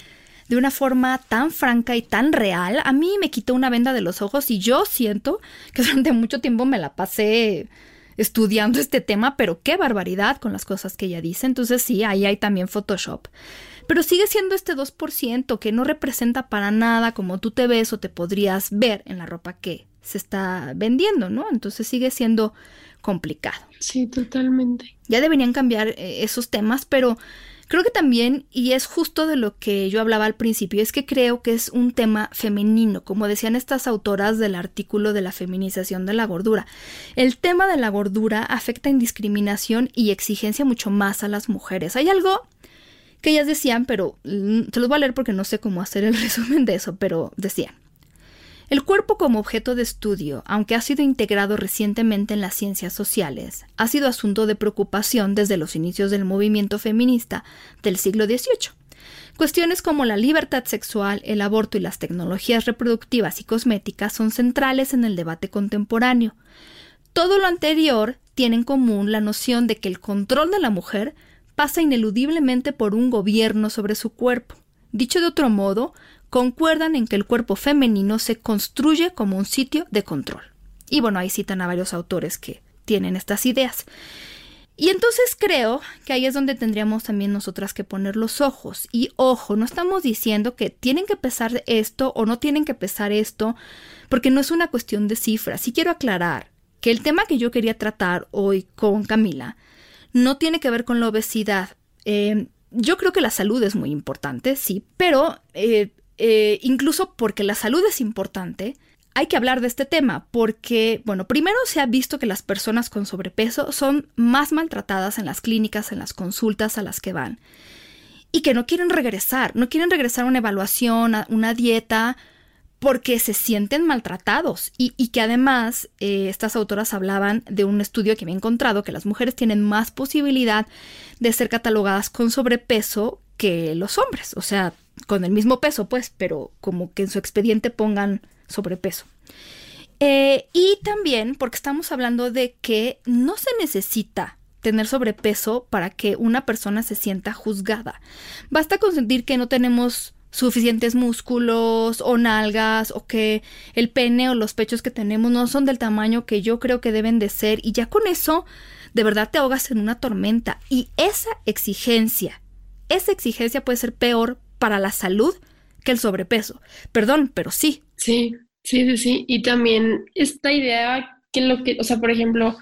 de una forma tan franca y tan real, a mí me quitó una venda de los ojos y yo siento que durante mucho tiempo me la pasé estudiando este tema, pero qué barbaridad con las cosas que ella dice. Entonces sí, ahí hay también Photoshop. Pero sigue siendo este 2% que no representa para nada como tú te ves o te podrías ver en la ropa que se está vendiendo, ¿no? Entonces sigue siendo complicado. Sí, totalmente. Ya deberían cambiar eh, esos temas, pero Creo que también, y es justo de lo que yo hablaba al principio, es que creo que es un tema femenino, como decían estas autoras del artículo de la feminización de la gordura. El tema de la gordura afecta en discriminación y exigencia mucho más a las mujeres. Hay algo que ellas decían, pero mm, se los voy a leer porque no sé cómo hacer el resumen de eso, pero decían. El cuerpo como objeto de estudio, aunque ha sido integrado recientemente en las ciencias sociales, ha sido asunto de preocupación desde los inicios del movimiento feminista del siglo XVIII. Cuestiones como la libertad sexual, el aborto y las tecnologías reproductivas y cosméticas son centrales en el debate contemporáneo. Todo lo anterior tiene en común la noción de que el control de la mujer pasa ineludiblemente por un gobierno sobre su cuerpo. Dicho de otro modo, concuerdan en que el cuerpo femenino se construye como un sitio de control. Y bueno, ahí citan a varios autores que tienen estas ideas. Y entonces creo que ahí es donde tendríamos también nosotras que poner los ojos. Y ojo, no estamos diciendo que tienen que pesar esto o no tienen que pesar esto, porque no es una cuestión de cifras. Sí quiero aclarar que el tema que yo quería tratar hoy con Camila no tiene que ver con la obesidad. Eh, yo creo que la salud es muy importante, sí, pero eh, eh, incluso porque la salud es importante, hay que hablar de este tema porque, bueno, primero se ha visto que las personas con sobrepeso son más maltratadas en las clínicas, en las consultas a las que van y que no quieren regresar, no quieren regresar a una evaluación, a una dieta, porque se sienten maltratados. Y, que además eh, estas autoras hablaban de un estudio que había encontrado que las mujeres tienen más posibilidad de ser catalogadas con sobrepeso que los hombres, o sea, con el mismo peso pues, pero como que en su expediente pongan sobrepeso. Eh, y también porque estamos hablando de que no se necesita tener sobrepeso para que una persona se sienta juzgada. Basta con sentir que no tenemos suficientes músculos o nalgas o que el pene o los pechos que tenemos no son del tamaño que yo creo que deben de ser y ya con eso de verdad te ahogas en una tormenta y esa exigencia, esa exigencia puede ser peor para la salud que el sobrepeso. Perdón, pero sí. Sí, sí, sí, sí. Y también esta idea que lo que, o sea, por ejemplo,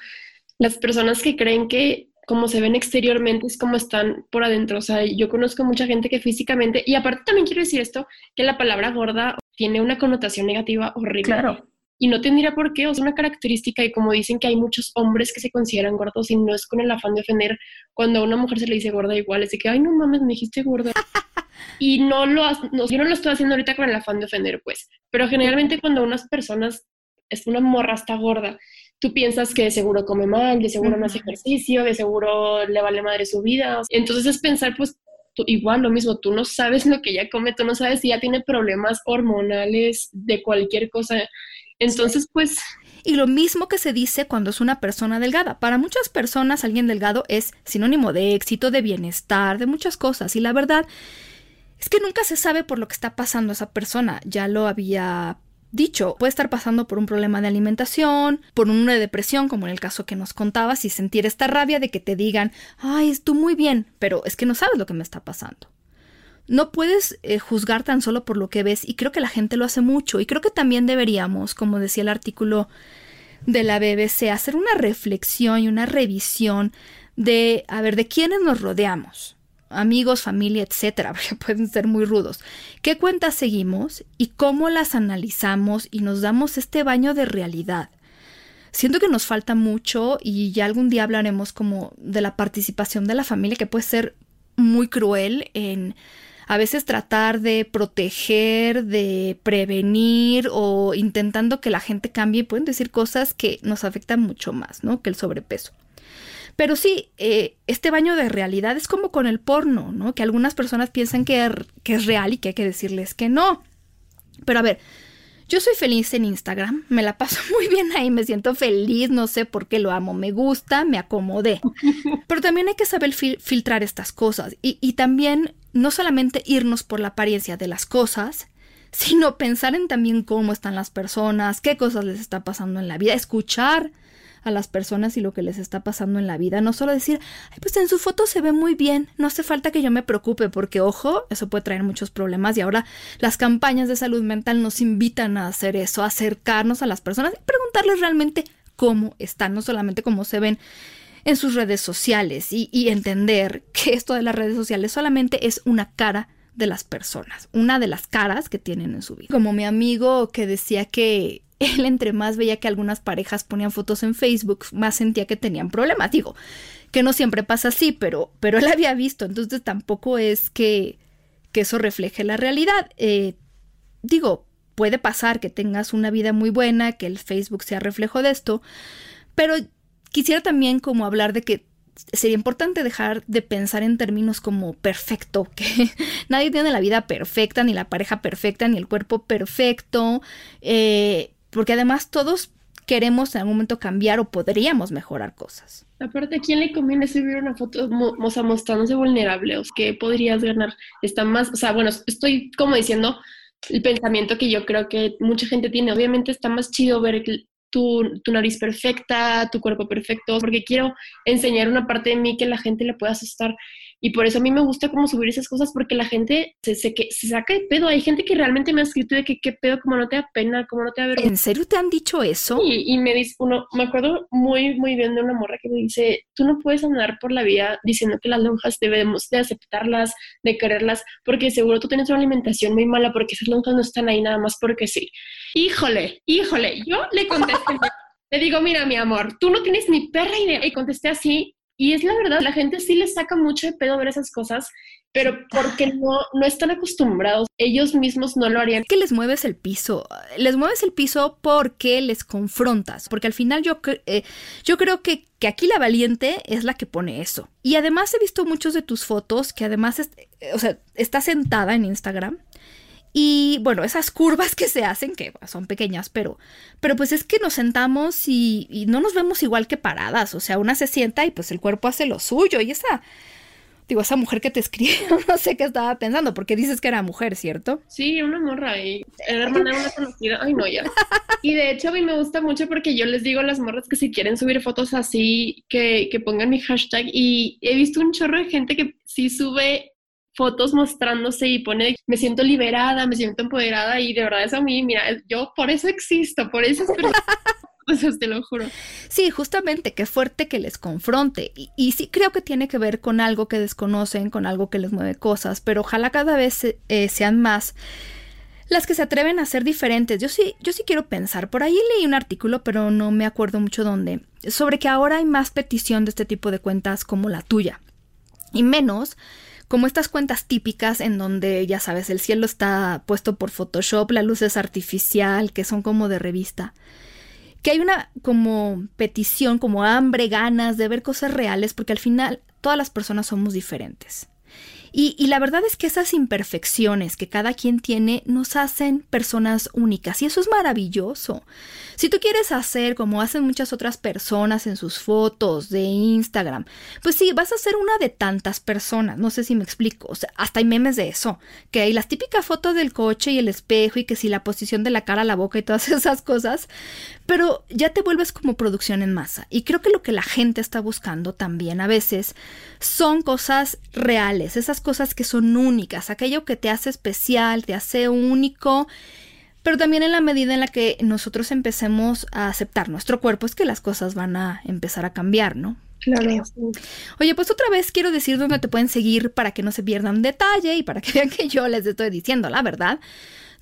las personas que creen que como se ven exteriormente es como están por adentro. O sea, yo conozco mucha gente que físicamente, y aparte también quiero decir esto, que la palabra gorda tiene una connotación negativa horrible. Claro. Y no tendría por qué, o sea, una característica, y como dicen que hay muchos hombres que se consideran gordos y no es con el afán de ofender, cuando a una mujer se le dice gorda igual, es de que, ay, no mames, me dijiste gorda. y no lo, no, yo no lo estoy haciendo ahorita con el afán de ofender, pues, pero generalmente cuando unas personas, es una morra está gorda, tú piensas que de seguro come mal, de seguro no hace ejercicio, de seguro le vale madre su vida. Entonces es pensar, pues, igual lo mismo, tú no sabes lo que ella come, tú no sabes si ya tiene problemas hormonales de cualquier cosa. Entonces, pues... Y lo mismo que se dice cuando es una persona delgada. Para muchas personas alguien delgado es sinónimo de éxito, de bienestar, de muchas cosas. Y la verdad es que nunca se sabe por lo que está pasando esa persona. Ya lo había dicho, puede estar pasando por un problema de alimentación, por una depresión, como en el caso que nos contabas, y sentir esta rabia de que te digan, ay, tú muy bien, pero es que no sabes lo que me está pasando. No puedes eh, juzgar tan solo por lo que ves, y creo que la gente lo hace mucho, y creo que también deberíamos, como decía el artículo de la BBC, hacer una reflexión y una revisión de, a ver, de quiénes nos rodeamos amigos, familia, etcétera, porque pueden ser muy rudos. ¿Qué cuentas seguimos y cómo las analizamos y nos damos este baño de realidad? Siento que nos falta mucho y ya algún día hablaremos como de la participación de la familia que puede ser muy cruel en a veces tratar de proteger, de prevenir o intentando que la gente cambie, pueden decir cosas que nos afectan mucho más, ¿no? Que el sobrepeso. Pero sí, eh, este baño de realidad es como con el porno, ¿no? Que algunas personas piensan que, que es real y que hay que decirles que no. Pero a ver, yo soy feliz en Instagram, me la paso muy bien ahí, me siento feliz, no sé por qué lo amo, me gusta, me acomodé. Pero también hay que saber filtrar estas cosas y, y, también no solamente irnos por la apariencia de las cosas, sino pensar en también cómo están las personas, qué cosas les está pasando en la vida, escuchar a las personas y lo que les está pasando en la vida. No solo decir, Ay, pues en su foto se ve muy bien, no hace falta que yo me preocupe, porque ojo, eso puede traer muchos problemas y ahora las campañas de salud mental nos invitan a hacer eso, a acercarnos a las personas y preguntarles realmente cómo están, no solamente cómo se ven en sus redes sociales y, y entender que esto de las redes sociales solamente es una cara de las personas, una de las caras que tienen en su vida. Como mi amigo que decía que él entre más veía que algunas parejas ponían fotos en Facebook, más sentía que tenían problemas. Digo, que no siempre pasa así, pero, pero él había visto, entonces tampoco es que, que eso refleje la realidad. Eh, digo, puede pasar que tengas una vida muy buena, que el Facebook sea reflejo de esto, pero quisiera también como hablar de que sería importante dejar de pensar en términos como perfecto, que nadie tiene la vida perfecta, ni la pareja perfecta, ni el cuerpo perfecto. Eh, porque además todos queremos en algún momento cambiar o podríamos mejorar cosas. Aparte, ¿a quién le conviene subir una foto mostrándose vulnerable? O que podrías ganar? Está más, o sea, bueno, estoy como diciendo el pensamiento que yo creo que mucha gente tiene. Obviamente está más chido ver tu, tu nariz perfecta, tu cuerpo perfecto, porque quiero enseñar una parte de mí que la gente le pueda asustar. Y por eso a mí me gusta como subir esas cosas porque la gente se, se, que, se saca de pedo. Hay gente que realmente me ha escrito de que qué pedo, como no te da pena, como no te da vergüenza. ¿En serio te han dicho eso? Y, y me dice, uno, me acuerdo muy, muy bien de una morra que me dice, tú no puedes andar por la vida diciendo que las lonjas debemos de aceptarlas, de quererlas, porque seguro tú tienes una alimentación muy mala porque esas lonjas no están ahí nada más porque sí. Híjole, híjole, yo le contesté, le digo, mira mi amor, tú no tienes ni perra idea. Y contesté así, y es la verdad, la gente sí les saca mucho de pedo ver esas cosas, pero porque no, no están acostumbrados, ellos mismos no lo harían. Que les mueves el piso, les mueves el piso porque les confrontas, porque al final yo, eh, yo creo que, que, aquí la valiente es la que pone eso. Y además he visto muchos de tus fotos que además, es, o sea, está sentada en Instagram. Y bueno, esas curvas que se hacen, que son pequeñas, pero, pero pues es que nos sentamos y, no nos vemos igual que paradas. O sea, una se sienta y pues el cuerpo hace lo suyo. Y esa, digo, esa mujer que te escribe, no sé qué estaba pensando, porque dices que era mujer, ¿cierto? Sí, una morra y era hermana de una conocida. Ay, no, ya. Y de hecho a mí me gusta mucho porque yo les digo a las morras que si quieren subir fotos así, que, que pongan mi hashtag. Y he visto un chorro de gente que sí sube fotos mostrándose y pone, me siento liberada, me siento empoderada y de verdad eso a mí, mira, yo por eso existo, por eso es pues te lo juro. Sí, justamente, qué fuerte que les confronte. Y, y, sí creo que tiene que ver con algo que desconocen, con algo que les mueve cosas, pero ojalá cada vez eh, sean más las que se atreven a ser diferentes. Yo sí, yo sí quiero pensar. Por ahí leí un artículo, pero no me acuerdo mucho dónde, sobre que ahora hay más petición de este tipo de cuentas como la tuya. Y menos como estas cuentas típicas en donde, ya sabes, el cielo está puesto por Photoshop, la luz es artificial, que son como de revista. Que hay una como petición, como hambre, ganas de ver cosas reales, porque al final todas las personas somos diferentes. Y, y, la verdad es que esas imperfecciones que cada quien tiene nos hacen personas únicas y eso es maravilloso. Si tú quieres hacer como hacen muchas otras personas en sus fotos de Instagram, pues sí, vas a ser una de tantas personas, no sé si me explico, o sea, hasta hay memes de eso, que hay las típicas fotos del coche y el espejo y que si la posición de la cara, la boca y todas esas cosas, pero ya te vuelves como producción en masa. Y creo que lo que la gente está buscando también a veces son cosas reales, esas cosas que son únicas, aquello que te hace especial, te hace único, pero también en la medida en la que nosotros empecemos a aceptar nuestro cuerpo es que las cosas van a empezar a cambiar, ¿no? Claro. Oye, pues otra vez quiero decir dónde te pueden seguir para que no se pierdan detalle y para que vean que yo les estoy diciendo la verdad.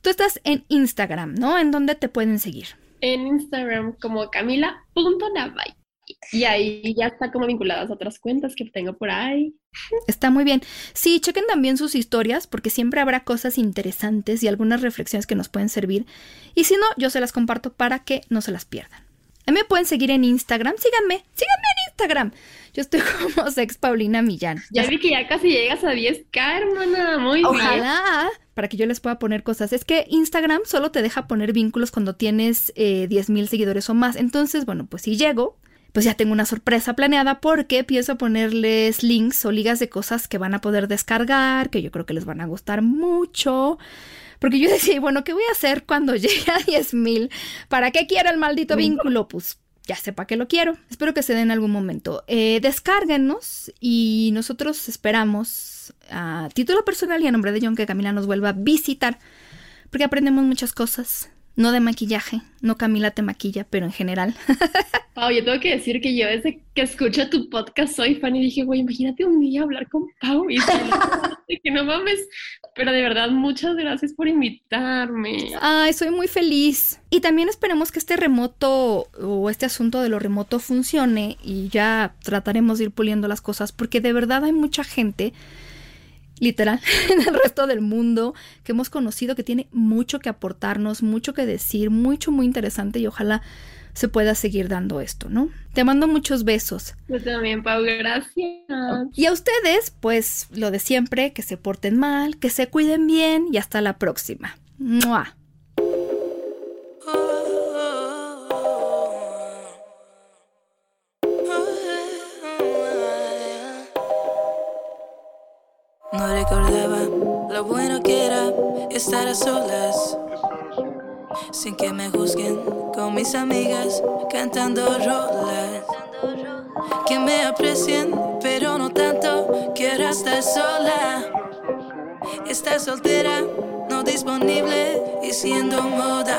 Tú estás en Instagram, ¿no? ¿En dónde te pueden seguir? En Instagram como camila.navay. Y ahí ya está como vinculadas a otras cuentas que tengo por ahí. Está muy bien. Sí, chequen también sus historias porque siempre habrá cosas interesantes y algunas reflexiones que nos pueden servir. Y si no, yo se las comparto para que no se las pierdan. A mí me pueden seguir en Instagram. Síganme, síganme en Instagram. Yo estoy como Sex Paulina Millán. Ya vi que ya casi llegas a 10k, hermana. Muy Ojalá, bien. Ojalá, para que yo les pueda poner cosas. Es que Instagram solo te deja poner vínculos cuando tienes eh, 10 mil seguidores o más. Entonces, bueno, pues si llego, pues ya tengo una sorpresa planeada porque pienso ponerles links o ligas de cosas que van a poder descargar, que yo creo que les van a gustar mucho. Porque yo decía, bueno, ¿qué voy a hacer cuando llegue a 10 mil? ¿Para qué quiero el maldito vínculo? Pues ya sé para qué lo quiero. Espero que se den en algún momento. Eh, descárguennos y nosotros esperamos a título personal y a nombre de John que Camila nos vuelva a visitar porque aprendemos muchas cosas. No de maquillaje, no Camila te maquilla, pero en general. Pau, yo tengo que decir que yo desde que escucho tu podcast soy fan y dije, güey, imagínate un día hablar con Pau y que no mames. Pero de verdad, muchas gracias por invitarme. Ay, soy muy feliz. Y también esperemos que este remoto o este asunto de lo remoto funcione y ya trataremos de ir puliendo las cosas porque de verdad hay mucha gente literal, en el resto del mundo que hemos conocido que tiene mucho que aportarnos, mucho que decir, mucho, muy interesante y ojalá se pueda seguir dando esto, ¿no? Te mando muchos besos. Yo también, Pau, gracias. Y a ustedes, pues lo de siempre, que se porten mal, que se cuiden bien y hasta la próxima. ¡Mua! Estar a solas, sin que me juzguen con mis amigas cantando rolas, que me aprecien pero no tanto. Quiero estar sola. Estás soltera, no disponible y siendo moda.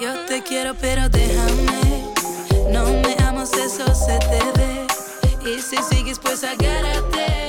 Yo te quiero, pero déjame. No me amas, eso se te ve. Y si sigues, pues agárrate.